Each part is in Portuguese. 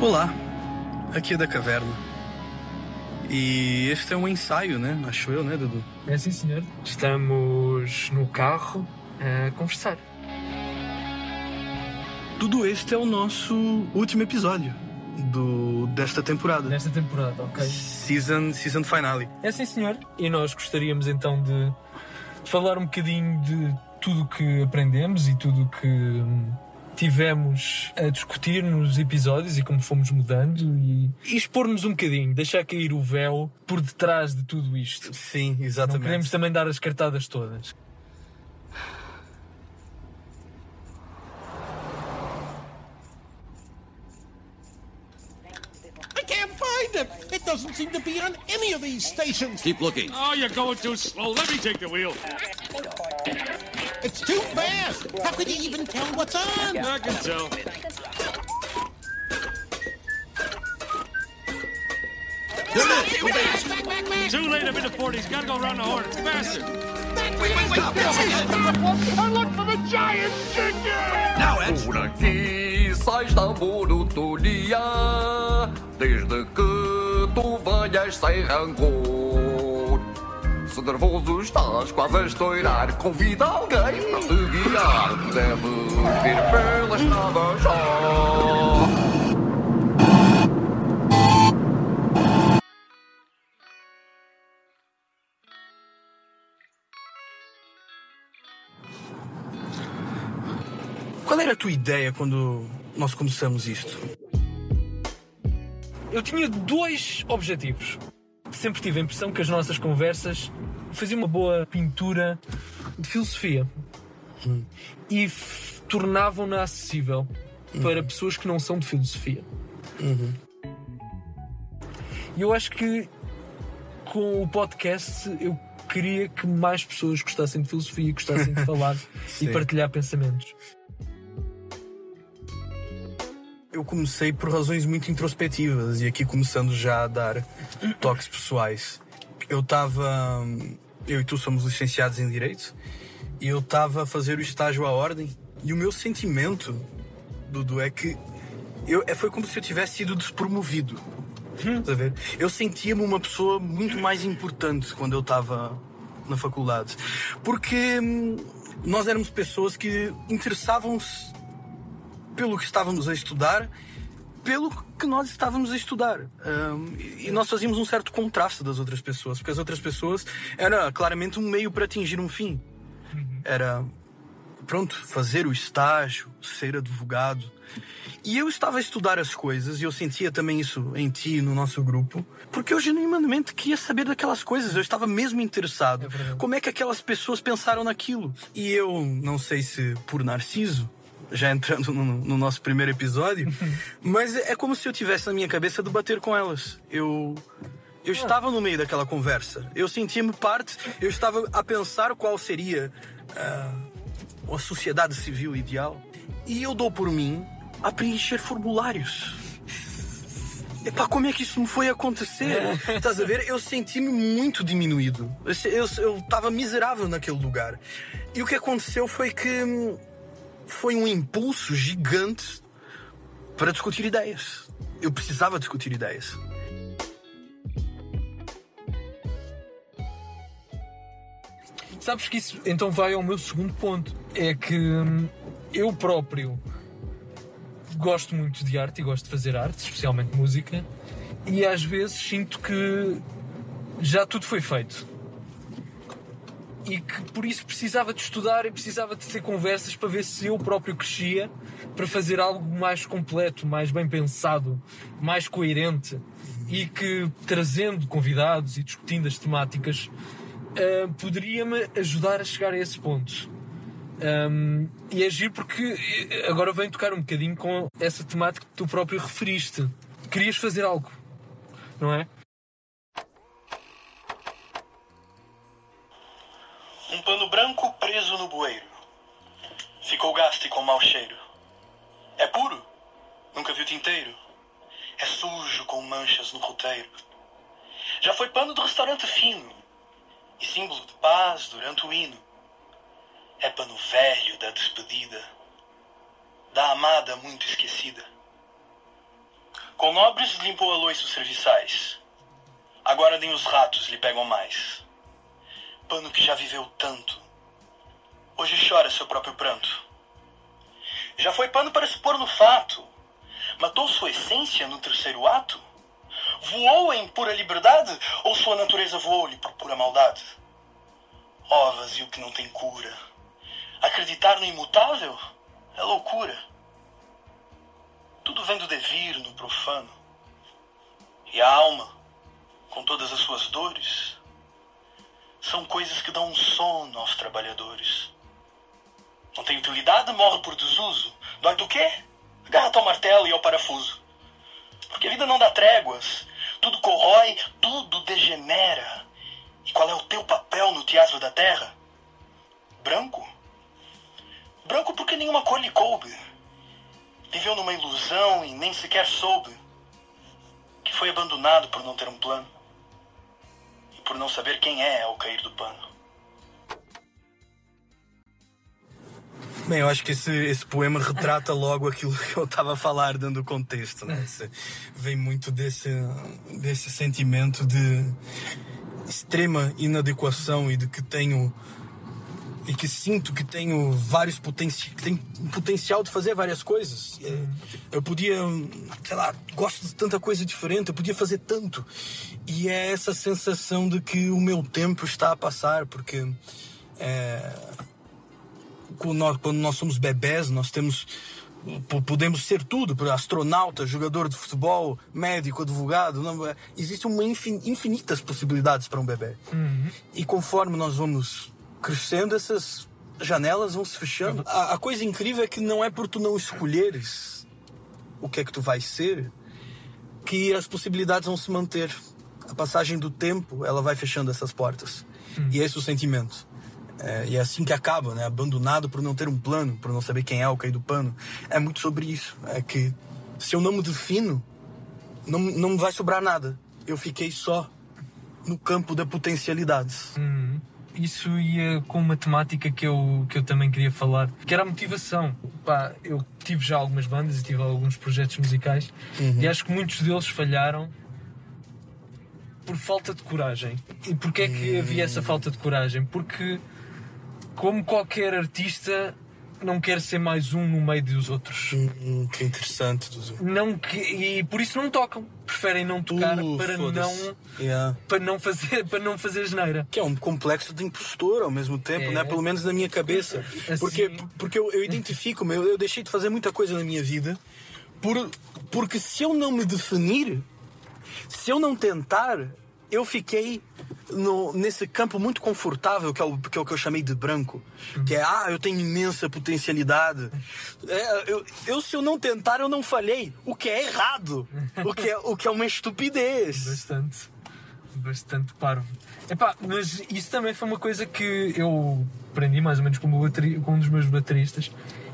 Olá, aqui é da Caverna. E este é um ensaio, né? Acho eu, né, Dudu? É sim, senhor. Estamos no carro a conversar. Dudu, este é o nosso último episódio do, desta temporada. Nesta temporada, ok? Season, season finale. É sim, senhor. E nós gostaríamos então de falar um bocadinho de tudo o que aprendemos e tudo o que hum, tivemos a discutir nos episódios e como fomos mudando e, e expor-nos um bocadinho, deixar cair o véu por detrás de tudo isto. Sim, Não exatamente. queremos também dar as cartadas todas. These stations. Keep looking. Oh, you're going too slow. Let me take the wheel. It's too fast. How could you even tell what's on? I can tell. Too late. I'm in the 40s. Gotta go around the horn. Faster. Now, Edge. Por aqui sais da monotonia Desde que tu venhas sem rancor. Se nervoso estás quase a estourar. Convida alguém para te guiar. Deves vir pela estrada já Qual era a tua ideia quando nós começamos isto? Eu tinha dois objetivos. Sempre tive a impressão que as nossas conversas faziam uma boa pintura de filosofia e tornavam-na acessível para pessoas que não são de filosofia. E eu acho que com o podcast eu queria que mais pessoas gostassem de filosofia, gostassem de falar e partilhar pensamentos. Eu comecei por razões muito introspectivas e aqui começando já a dar toques pessoais. Eu estava. Eu e tu somos licenciados em Direito e eu estava a fazer o estágio à ordem e o meu sentimento, Dudu, é que eu, é- foi como se eu tivesse sido despromovido. Estás a ver? Eu sentia-me uma pessoa muito mais importante quando eu estava na faculdade. Porque hum, nós éramos pessoas que interessavam-se pelo que estávamos a estudar, pelo que nós estávamos a estudar. Ahm, e nós fazíamos um certo contraste das outras pessoas, porque as outras pessoas era claramente um meio para atingir um fim. Era, pronto, fazer o estágio, ser advogado. E eu estava a estudar as coisas, e eu sentia também isso em ti, no nosso grupo, porque eu genuinamente queria saber daquelas coisas, eu estava mesmo interessado. Como é que aquelas pessoas pensaram naquilo? E eu, não sei se por narciso, já entrando no, no nosso primeiro episódio, mas é como se eu tivesse na minha cabeça debater com elas. Eu. Eu estava no meio daquela conversa. Eu sentia-me parte. Eu estava a pensar qual seria ah, a sociedade civil ideal. E eu dou por mim a preencher formulários. Epá, como é que isso me foi acontecer? Estás a ver? Eu senti-me muito diminuído. Eu estava miserável naquele lugar. E o que aconteceu foi que hum, foi um impulso gigante para discutir ideias. Eu precisava discutir ideias. Sabes que isso então vai ao meu segundo ponto. É que hum, eu próprio gosto muito de arte e gosto de fazer arte, especialmente música, e às vezes sinto que já tudo foi feito. E que por isso precisava de estudar e precisava de ter conversas para ver se eu próprio crescia para fazer algo mais completo, mais bem pensado, mais coerente e que trazendo convidados e discutindo as temáticas ah, poderia-me ajudar a chegar a esse ponto. Um, e agir porque eh, agora vem tocar um bocadinho com essa temática que tu próprio referiste. Querias fazer algo, não é? Um pano branco preso no bueiro. Ficou gasto e com mau cheiro. É puro. Nunca viu tinteiro. É sujo com manchas no roteiro. Já foi pano do restaurante fino e símbolo de paz durante o hino. É pano velho da despedida, da amada muito esquecida. Com nobres limpou a loiça os serviçais. Agora nem os ratos lhe pegam mais. Pano que já viveu tanto, hoje chora seu próprio pranto. Já foi pano para se pôr no fato, matou sua essência no terceiro ato? Voou em pura liberdade ou sua natureza voou-lhe por pura maldade? Ó vazio que não tem cura. Acreditar no imutável é loucura. Tudo vem do devir no profano. E a alma, com todas as suas dores, são coisas que dão um sono aos trabalhadores. Não tem utilidade, morre por desuso. Dói do quê? Agarra-te ao martelo e ao parafuso. Porque a vida não dá tréguas. Tudo corrói, tudo degenera. E qual é o teu papel no teatro da terra? Branco? Branco porque nenhuma cor lhe coube. Viveu numa ilusão e nem sequer soube. Que foi abandonado por não ter um plano. Por não saber quem é ao cair do pano. Bem, eu acho que esse, esse poema retrata logo aquilo que eu estava a falar, dando o contexto. Né? Esse- vem muito desse, desse sentimento de extrema inadequação e de que tenho. E que sinto que tenho vários tenho um potencial de fazer várias coisas. É, Eu podia, sei lá, gosto de tanta coisa diferente, eu podia fazer tanto. E é essa sensação de que o meu tempo está a passar, porque. é, quando nós, quando nós somos bebés, nós temos. po- Podemos ser tudo, astronauta, jogador de futebol, médico, advogado. Não, é- existem infinitas possibilidades para um bebê. E conforme nós vamos crescendo, essas janelas vão se fechando. A, a coisa incrível é que não é por tu não escolheres o que é que tu vais ser que as possibilidades vão se manter. A passagem do tempo, ela vai fechando essas portas. E esse é o sentimento. É, e é assim que acaba, né? Abandonado por não ter um plano, por não saber quem é o cair do pano. É muito sobre isso. É que se eu não me defino, não, não vai sobrar nada. Eu fiquei só no campo da potencialidades. Isso ia com uma temática que eu, que eu também queria falar, que era a motivação. Pá, eu tive já algumas bandas e tive alguns projetos musicais e acho que muitos deles falharam por falta de coragem. E porquê é que havia essa falta de coragem? Porque, como qualquer artista, não quer ser mais um no meio dos outros. Hum, que interessante, Duzu. Não que, e por isso não tocam. Preferem não tocar Uh, para não, Yeah. para não fazer para não fazer geneira. Que é um complexo de impostor ao mesmo tempo, É. né? Pelo menos na minha cabeça. Assim- Porque, porque eu, eu identifico, eu, eu deixei de fazer muita coisa na minha vida por, porque se eu não me definir, se eu não tentar, eu fiquei no, nesse campo muito confortável que é, o, que é o que eu chamei de branco. Que é, ah, eu tenho imensa potencialidade. É, eu, eu, se eu não tentar, eu não falhei. O que é errado. O que é, o que é uma estupidez. Bastante. Bastante parvo. Epá, mas isso também foi uma coisa que eu aprendi mais ou menos com, o bateri- com um dos meus bateristas,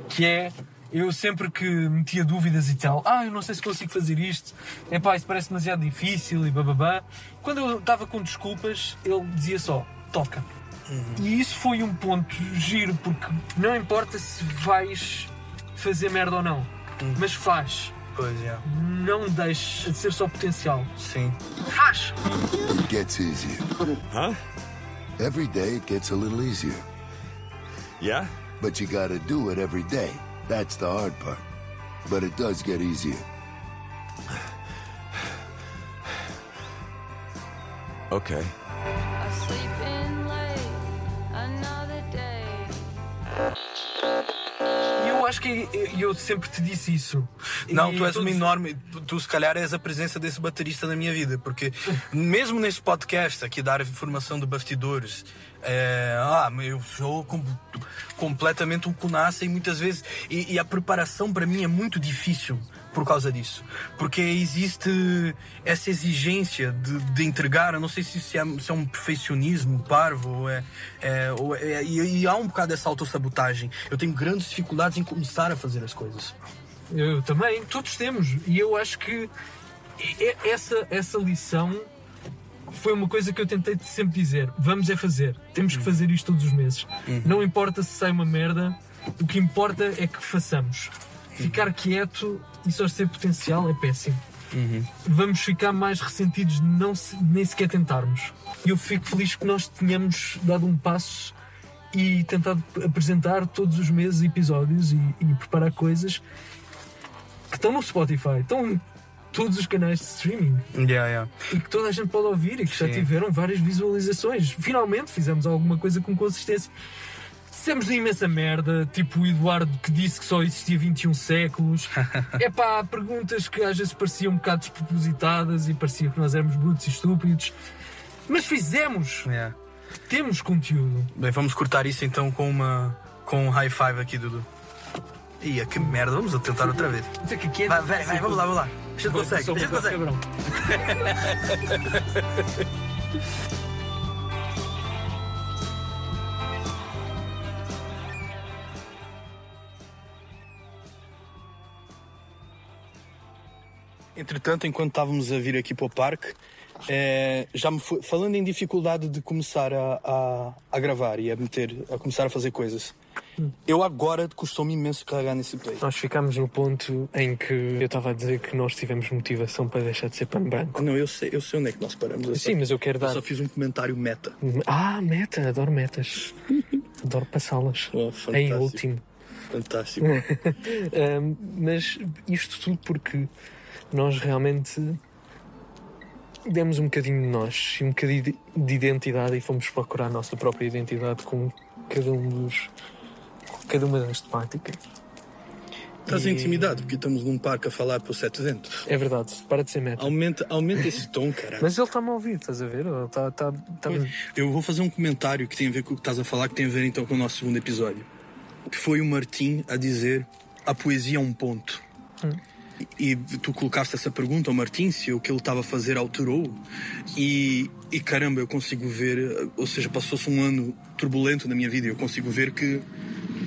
que é eu sempre que metia dúvidas e tal, ah, eu não sei se consigo fazer isto, epá, isso parece demasiado difícil e bababá. Quando eu estava com desculpas, ele dizia só, toca. E isso foi um ponto giro, porque não importa se vais fazer merda ou não, mas faz. Pois é, Não deixes de ser só potencial. sim. Faz! It gets easier. Huh? Every day it gets a little easier. Yeah? But you gotta do it every day. That's the hard part. But it does get easier. Okay. Sleeping late, another day. Que eu, sempre te disse isso. Não, E tu és uma enorme. Tu, tu, se calhar és a presença desse baterista na minha vida, porque mesmo nesse podcast aqui, dar informação de bastidores, é, ah, eu sou com- completamente um cunaça e muitas vezes. E, e a preparação para mim é muito difícil por causa disso. Porque existe essa exigência de, de entregar, eu não sei se é, se é um perfeccionismo parvo, ou é, é- ou é- e, e há um bocado dessa autossabotagem. Eu tenho grandes dificuldades em começar a fazer as coisas. Eu também, todos temos. E eu acho que essa, essa lição foi uma coisa que eu tentei sempre dizer. Vamos é fazer. Temos que fazer isto todos os meses. Não importa se sai uma merda, o que importa é que façamos. Ficar quieto e só ser potencial é péssimo. Vamos ficar mais ressentidos de não se- nem sequer tentarmos. Eu fico feliz que nós tenhamos dado um passo e tentado apresentar todos os meses episódios e, e preparar coisas que estão no Spotify, estão todos os canais de streaming Yeah, yeah. e que toda a gente pode ouvir e que já Sim. tiveram várias visualizações. Finalmente fizemos alguma coisa com consistência. Dissemos de imensa merda, tipo o Eduardo que disse que só existia 21 séculos. É pá, perguntas que às vezes pareciam um bocado despropositadas e parecia que nós éramos brutos e estúpidos. Mas fizemos! Yeah. Temos conteúdo. Bem, vamos cortar isso então com uma com um high five aqui, Dudu. Ia, que merda, vamos tentar outra vez. Que é é. Vai, vai, vai, vamos lá, vamos lá. A gente consegue, a gente consegue. Entretanto, enquanto estávamos a vir aqui para o parque, eh, já me foi, falando em dificuldade de começar a, a, a gravar e a meter, a começar a fazer coisas, eu agora custou-me imenso carregar nesse play. Nós ficámos no ponto em que eu estava a dizer que nós tivemos motivação para deixar de ser pano branco. Não, eu sei, eu sei onde é que nós paramos. Eu Sim, só, mas eu quero eu dar. só fiz um comentário meta. Ah, meta, adoro metas. adoro passá-las. Oh, em fantástico. último. Fantástico. Ahm, mas isto tudo porque nós realmente demos um bocadinho de nós e um bocadinho de de identidade e fomos procurar a nossa própria identidade com cada um dos com cada uma das temáticas. Estás em intimidade, porque estamos num parque a falar para o sete ventos. É verdade, para de ser meta. Aumenta, aumenta esse tom, caralho. Mas ele está-me a ouvir, estás a ver? Ele está, está, está... Eu vou fazer um comentário que tem a ver com o que estás a falar, que tem a ver então com o nosso segundo episódio. Que foi o Martim a dizer a poesia é um ponto. E tu colocaste essa pergunta ao Martim se o que ele estava a fazer alterou. E, e caramba, eu consigo ver, ou seja, passou-se um ano turbulento na minha vida e eu consigo ver que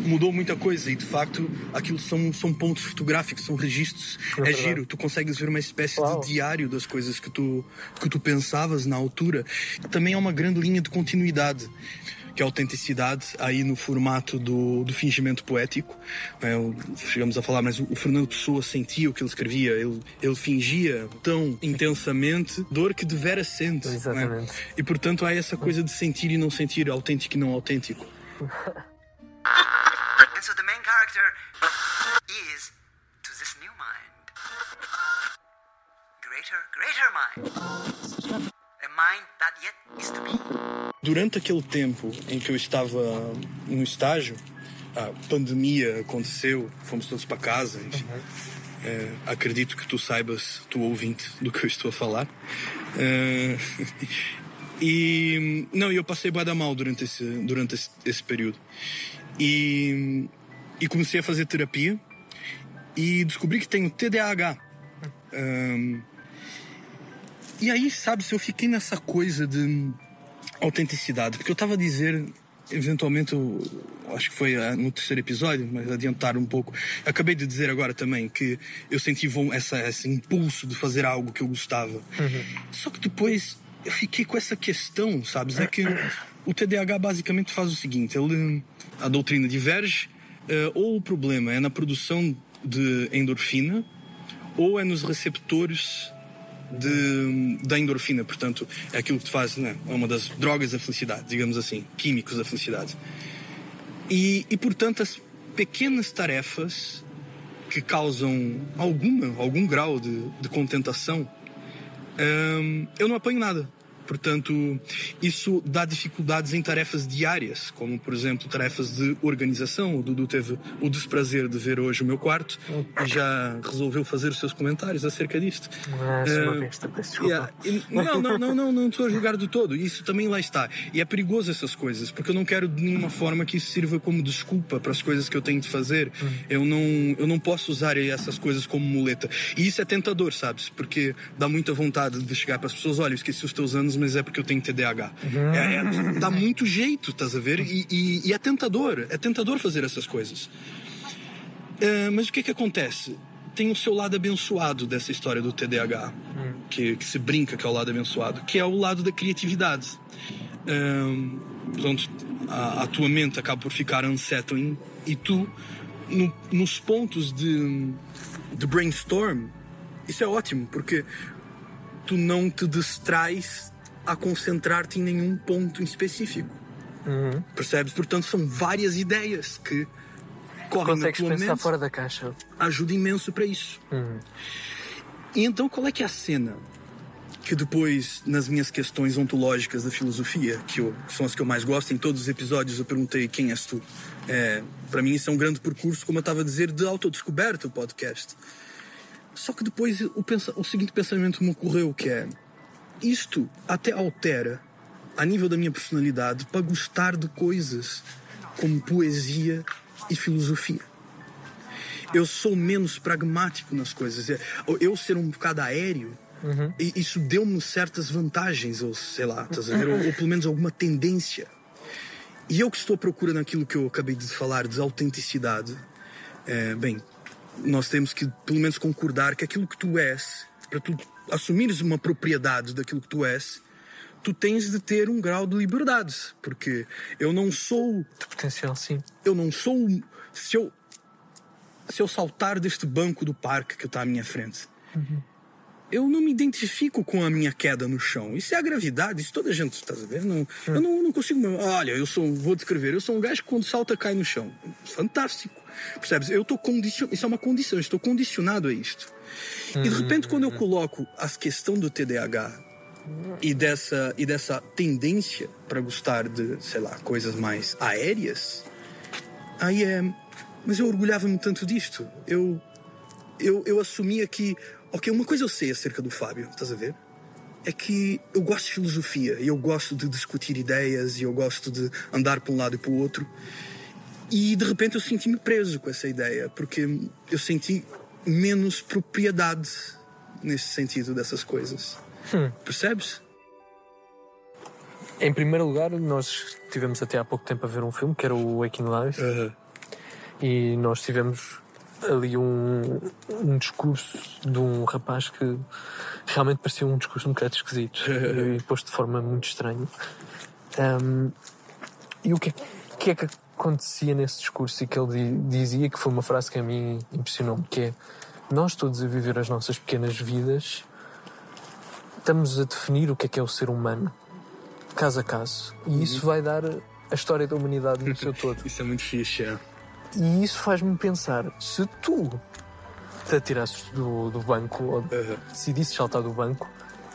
mudou muita coisa e de facto aquilo são, são pontos fotográficos, são registros. É, verdade. giro, tu consegues ver uma espécie Uau. de diário das coisas que tu, que tu pensavas na altura. Também há uma grande linha de continuidade. Que é a autenticidade aí no formato do, do fingimento poético. É, chegamos a falar, mas o, o Fernando Pessoa sentia o que ele escrevia, ele, ele fingia tão intensamente dor que devera sente. não é? Exatamente. E portanto há essa coisa de sentir e não sentir, autêntico e não autêntico. And so the main character is to this new mind. Greater, greater mind. A mind that yet is to be. Durante aquele tempo em que eu estava no estágio, a pandemia aconteceu, fomos todos para casa. enfim. É, acredito que tu saibas, tu ouvinte, do que eu estou a falar. É, e não, eu passei bué da mal durante esse, durante esse, esse período. E, e comecei a fazer terapia e descobri que tenho TDAH. E aí, sabe, se eu fiquei nessa coisa de autenticidade, porque eu estava a dizer, eventualmente, eu, acho que foi ah, no terceiro episódio, mas adiantar um pouco. Acabei de dizer agora também que eu senti essa, esse impulso de fazer algo que eu gostava. Só que depois eu fiquei com essa questão, sabes? É que o TDAH basicamente faz o seguinte: ele, a doutrina diverge, eh, ou o problema é na produção de endorfina, ou é nos receptores de, da endorfina, portanto, é aquilo que te faz, né? é uma das drogas da felicidade, digamos assim, químicos da felicidade. E, e portanto, as pequenas tarefas que causam alguma, algum grau de, de contentação, hum, eu não apanho nada. Portanto, isso dá dificuldades em tarefas diárias, como, por exemplo, tarefas de organização. O Dudu teve o desprazer de ver hoje o meu quarto e já resolveu fazer os seus comentários acerca disto. Ah, sou uma Eh, besta, peço desculpa. Yeah. Não, não, não, não, não estou a julgar do todo. Isso também lá está. E é perigoso essas coisas, porque eu não quero de nenhuma forma que isso sirva como desculpa para as coisas que eu tenho de fazer. Eu, não, eu não posso usar essas coisas como muleta. E isso é tentador, sabes? Porque dá muita vontade de chegar para as pessoas: olha, eu esqueci os teus anos, mas é porque eu tenho TDAH. É- é- dá muito jeito, estás a ver? E, e- e é tentador. É tentador fazer essas coisas. Ah, mas o que é que acontece? Tem o seu lado abençoado dessa história do TDAH, que, que se brinca que é o lado abençoado, que é o lado da criatividade. Ahm, portanto, a, a tua mente acaba por ficar unsettling e tu, no- nos pontos de, de brainstorm, isso é ótimo, porque tu não te distrais a concentrar-te em nenhum ponto em específico. Percebes? Portanto, são várias ideias que correm Consegues na tua pensar mente fora da caixa. ajuda imenso para isso. E então qual é que é a cena que depois, nas minhas questões ontológicas da filosofia, que, eu- que são as que eu mais gosto, em todos os episódios eu perguntei quem és tu. É, para mim isso é um grande percurso, como eu estava a dizer, de autodescoberta o podcast. Só que depois o, pensa- o seguinte pensamento me ocorreu, que é isto até altera a nível da minha personalidade para gostar de coisas como poesia e filosofia eu sou menos pragmático nas coisas. É, Eu ser um bocado aéreo, e isso deu-me certas vantagens, ou sei lá? Ou, ou pelo menos alguma tendência. E eu que estou à procura naquilo que eu acabei de falar, de autenticidade, é, bem, nós temos que pelo menos concordar que aquilo que tu és, para tu assumires uma propriedade daquilo que tu és, tu tens de ter um grau de liberdade. Porque eu não sou De potencial, sim. eu não sou. Se eu, se eu saltar deste banco do parque que está à minha frente, eu não me identifico com a minha queda no chão. Isso é a gravidade, isso toda a gente está a ver. Não, Eu não, não consigo. Olha, eu sou. Vou descrever. Eu sou um gajo que quando salta cai no chão. Fantástico. Percebes? Eu estou condicionado. Isso é uma condição. Estou condicionado a isto. E de repente, quando eu coloco a questão do TDAH e dessa, e dessa tendência para gostar de, sei lá, coisas mais aéreas, aí é. Mas eu orgulhava-me tanto disto. Eu, eu, eu assumia que, ok, uma coisa eu sei acerca do Fábio, estás a ver? É que eu gosto de filosofia e eu gosto de discutir ideias e eu gosto de andar para um lado e para o outro. E de repente eu senti-me preso com essa ideia, porque eu senti menos propriedade nesse sentido dessas coisas. Percebes? Em primeiro lugar, nós tivemos até há pouco tempo a ver um filme que era o Waking Life e nós tivemos ali um, um discurso de um rapaz que realmente parecia um discurso um bocado esquisito e posto de forma muito estranha. Ahm, e o que, o que é que acontecia nesse discurso e que ele di- dizia, que foi uma frase que a mim impressionou-me, que é nós todos a viver as nossas pequenas vidas estamos a definir o que é que é o ser humano, caso a caso. E isso vai dar a história da humanidade no seu todo. Isso é muito fixe, é. E isso faz-me pensar, se tu te atirasses do, do banco ou decidisses saltar do banco,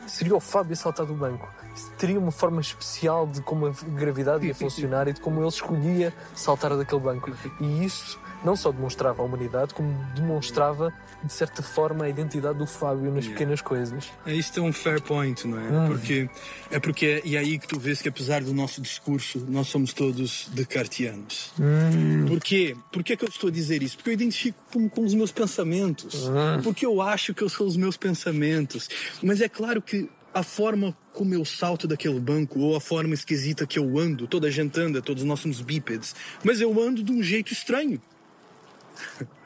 seria o Fábio a saltar do banco. Teria uma forma especial de como a gravidade ia funcionar e de como ele escolhia saltar daquele banco. E isso não só demonstrava a humanidade, como demonstrava, de certa forma, a identidade do Fábio nas pequenas coisas. É, Isto é um fair point, não é? Porque, é porque é, e é aí que tu vês que apesar do nosso discurso, nós somos todos decartianos. Porquê? Porquê que eu estou a dizer isso? Porque eu identifico como com os meus pensamentos. Porque eu acho que eu sou os meus pensamentos. Mas é claro que a forma como eu salto daquele banco, ou a forma esquisita que eu ando, toda a gente anda, todos nós somos bípedes, mas eu ando de um jeito estranho.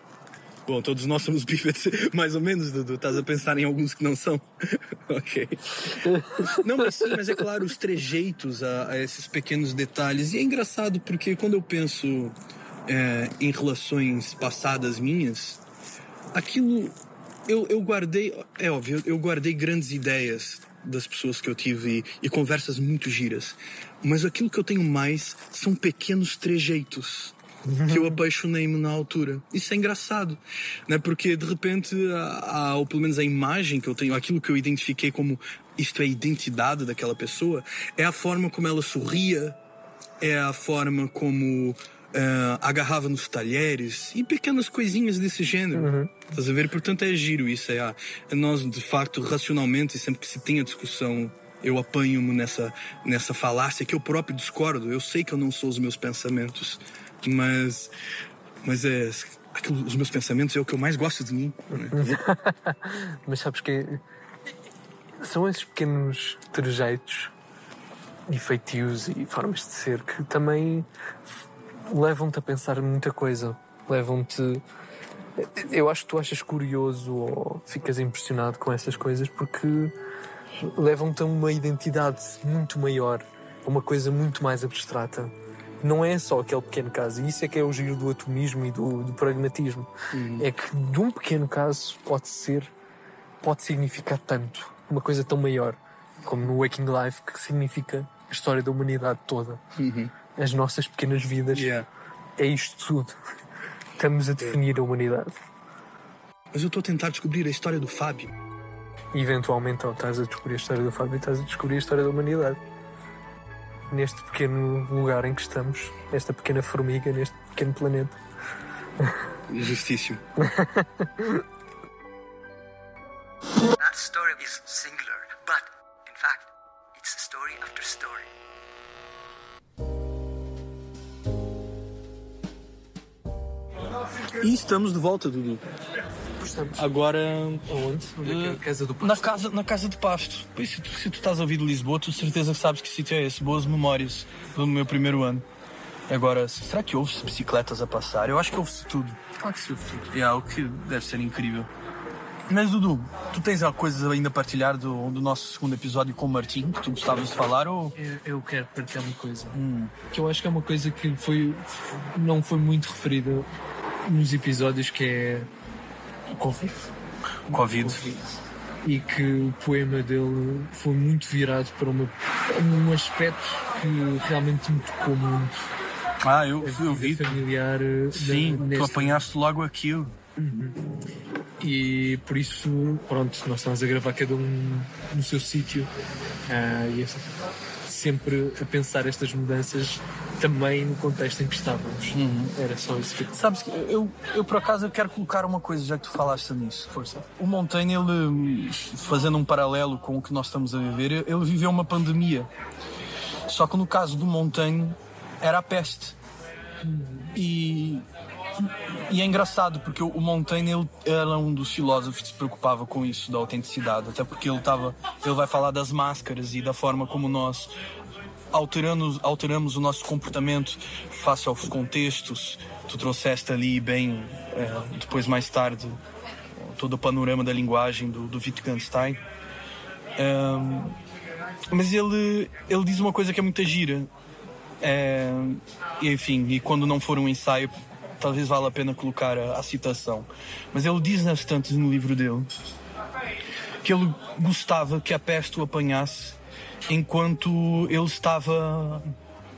Bom, todos nós somos bípedes, mais ou menos, Dudu. Estás a pensar em alguns que não são? ok. Não, mas sim, mas é claro, os trejeitos a, a esses pequenos detalhes. E é engraçado porque quando eu penso é, em relações passadas minhas, aquilo. Eu, eu guardei. É óbvio, eu guardei grandes ideias das pessoas que eu tive e, e conversas muito giras. Mas aquilo que eu tenho mais são pequenos trejeitos que eu apaixonei-me na altura. Isso é engraçado, né? Porque de repente, a, a- ou pelo menos a imagem que eu tenho, aquilo que eu identifiquei como isto é a identidade daquela pessoa, é a forma como ela sorria, é a forma como eh, agarrava nos talheres e pequenas coisinhas desse gênero. Estás a ver? Portanto, é giro isso. É, a- é nós, de facto, racionalmente, sempre que se tem a discussão, eu apanho-me nessa, nessa falácia que eu próprio discordo. Eu sei que eu não sou os meus pensamentos, mas, mas é. Aquilo, os meus pensamentos é o que eu mais gosto de mim. né? Mas sabes que são esses pequenos trejeitos e feitios e formas de ser que também levam-te a pensar muita coisa. Levam-te. Eu acho que tu achas curioso ou ficas impressionado com essas coisas porque levam-te a uma identidade muito maior, a uma coisa muito mais abstrata. Não é só aquele pequeno caso. E isso é que é o giro do atomismo e do, do pragmatismo. É que de um pequeno caso pode ser, pode significar tanto. Uma coisa tão maior como no Waking Life, que significa a história da humanidade toda. As nossas pequenas vidas. Yeah. É isto tudo. Estamos a definir a humanidade. Mas eu estou a tentar descobrir a história do Fábio. Eventualmente, ao estás a descobrir a história do Fábio, estás a descobrir a história da humanidade. Neste pequeno lugar em que estamos, esta pequena formiga, neste pequeno planeta. Justíssimo. That story is singular, but in fact, it's story after story. E estamos de volta, Dudu. Estamos. Agora. Aonde? Onde é que é? eh, Casa do Na casa, na casa de pasto. Pois, se, tu, se tu estás a ouvir de Lisboa, tu certeza que sabes que sítio é esse. Boas memórias do meu primeiro ano. Agora, será que ouve-se bicicletas a passar? Eu acho que ouve-se tudo. Claro que se ouve tudo. É algo que deve ser incrível. Mas, Dudu, tu tens alguma coisa ainda a partilhar do, do nosso segundo episódio com o Martim, que tu gostavas de falar? Ou... Eu, eu quero partilhar uma coisa. Que eu acho que é uma coisa que foi, não foi muito referida nos episódios, que é o Covid. Covid. E que o poema dele foi muito virado para uma, um aspecto que realmente me tocou muito. Ah, eu, eu vi. familiar. eh, Sim, na- tu apanhaste logo aquilo. E por isso, pronto, nós estamos a gravar cada um no seu sítio. Ah, e este- sempre a pensar estas mudanças também no contexto em que estávamos. Era só isso que eu Sabes que eu, eu por acaso eu quero colocar uma coisa, já que tu falaste nisso. Força. O Montaigne, ele, fazendo um paralelo com o que nós estamos a viver, ele viveu uma pandemia. Só que no caso do Montaigne, era a peste. E, e é engraçado, porque o Montaigne ele era um dos filósofos que se preocupava com isso, da autenticidade. Até porque ele, tava, ele vai falar das máscaras e da forma como nós alteramos, alteramos o nosso comportamento face aos contextos. Tu trouxeste ali bem, eh, depois mais tarde, todo o panorama da linguagem do, do Wittgenstein. Ehm, mas ele, ele diz uma coisa que é muito gira. É, enfim, e quando não for um ensaio, talvez valha a pena colocar a, a citação. Mas ele diz nas tantas no livro dele que ele gostava que a peste o apanhasse enquanto ele estava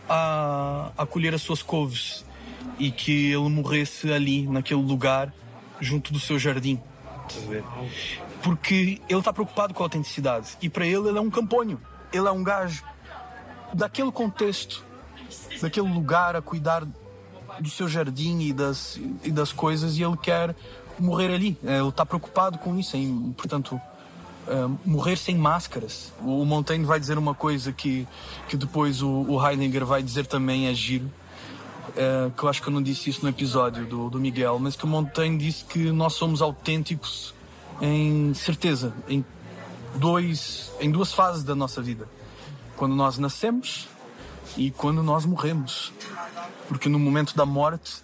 a, a colher as suas couves e que ele morresse ali, naquele lugar, junto do seu jardim. Porque ele está preocupado com a autenticidade e para ele ele é um camponho, ele é um gajo daquele contexto, daquele lugar a cuidar do seu jardim e das, e das coisas e ele quer morrer ali. Ele está preocupado com isso, portanto, uh, morrer sem máscaras. O Montaigne vai dizer uma coisa que, que depois o, o Heidegger vai dizer também é giro, uh, que eu acho que eu não disse isso no episódio do, do Miguel, mas que o Montaigne disse que nós somos autênticos em certeza, em, dois, em duas fases da nossa vida. Quando nós nascemos e quando nós morremos. Porque no momento da morte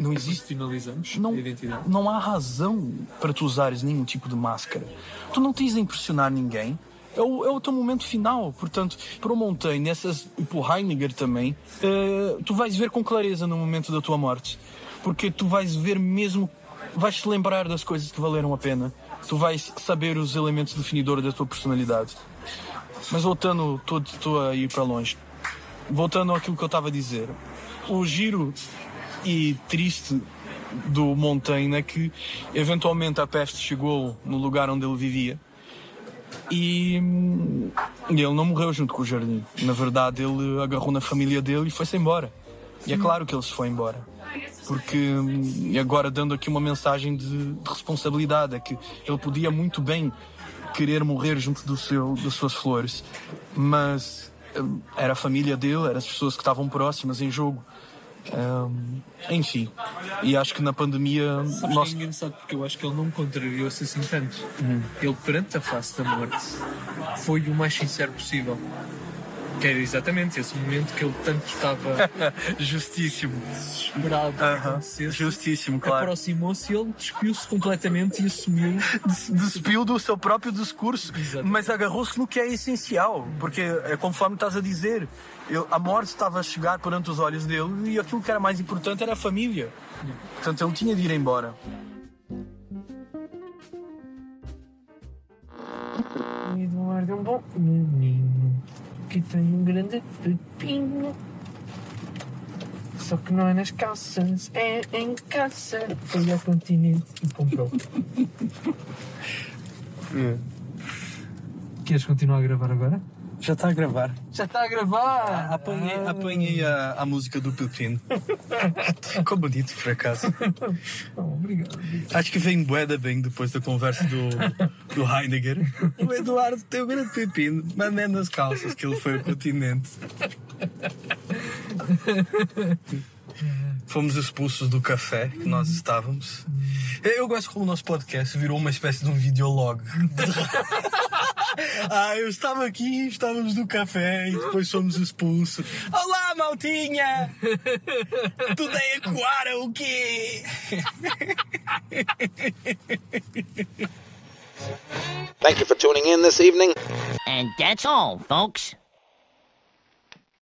não existe finalizamos não, identidade. não há razão para tu usares nenhum tipo de máscara. Tu não tens a impressionar ninguém. É o, é o teu momento final. Portanto, para o Montaigne, essas, e para o Heidegger também, eh, tu vais ver com clareza no momento da tua morte. Porque tu vais ver mesmo, vais te lembrar das coisas que valeram a pena. Tu vais saber os elementos definidores da tua personalidade. Mas voltando, estou a ir para longe. Voltando àquilo que eu estava a dizer. O giro e triste do Montaigne é que eventualmente a peste chegou no lugar onde ele vivia E, hum, e ele não morreu junto com o jardim. Na verdade, ele agarrou na família dele e foi-se embora. E é claro que ele se foi embora. Porque, hum, agora dando aqui uma mensagem de, de responsabilidade, é que ele podia muito bem querer morrer junto do seu, das suas flores, mas hum, era a família dele, eram as pessoas que estavam próximas em jogo. Hum, enfim, e acho que na pandemia Sabes nós que é engraçado porque eu acho que ele não contrariou-se assim tanto. Ele, perante a face da morte, foi o mais sincero possível. Que era exatamente esse momento que ele tanto estava justíssimo. desesperado que Aham, acontecesse. Justíssimo, claro. Aproximou-se e ele despiu-se completamente e assumiu. despiu do seu próprio discurso, Exato. mas agarrou-se no que é essencial, porque é conforme estás a dizer, ele- a morte estava a chegar perante os olhos dele e aquilo que era mais importante era a família. Portanto, ele tinha de ir embora. Eduardo é um bom menino que tem um grande pepino. Só que não é nas calças, é em casa. Foi ao continente e comprou. Queres continuar a gravar agora? Já está a gravar. Já está a gravar! Apanhei, Ah. apanhei a, a música do Pepino. Ficou bonito, por acaso. Oh, obrigado. Acho que vem bué bem depois da conversa do, do Heidegger. O Eduardo tem o grande pepino, mas nem nas calças que ele foi ao continente. Fomos expulsos do café que nós estávamos. Eu gosto como o nosso podcast virou uma espécie de um videolog. ah, eu estava aqui, estávamos no café e depois fomos expulsos. Olá, maltinha! Tudo é ecoar o quê? Thank you for tuning in this evening. And that's all, folks.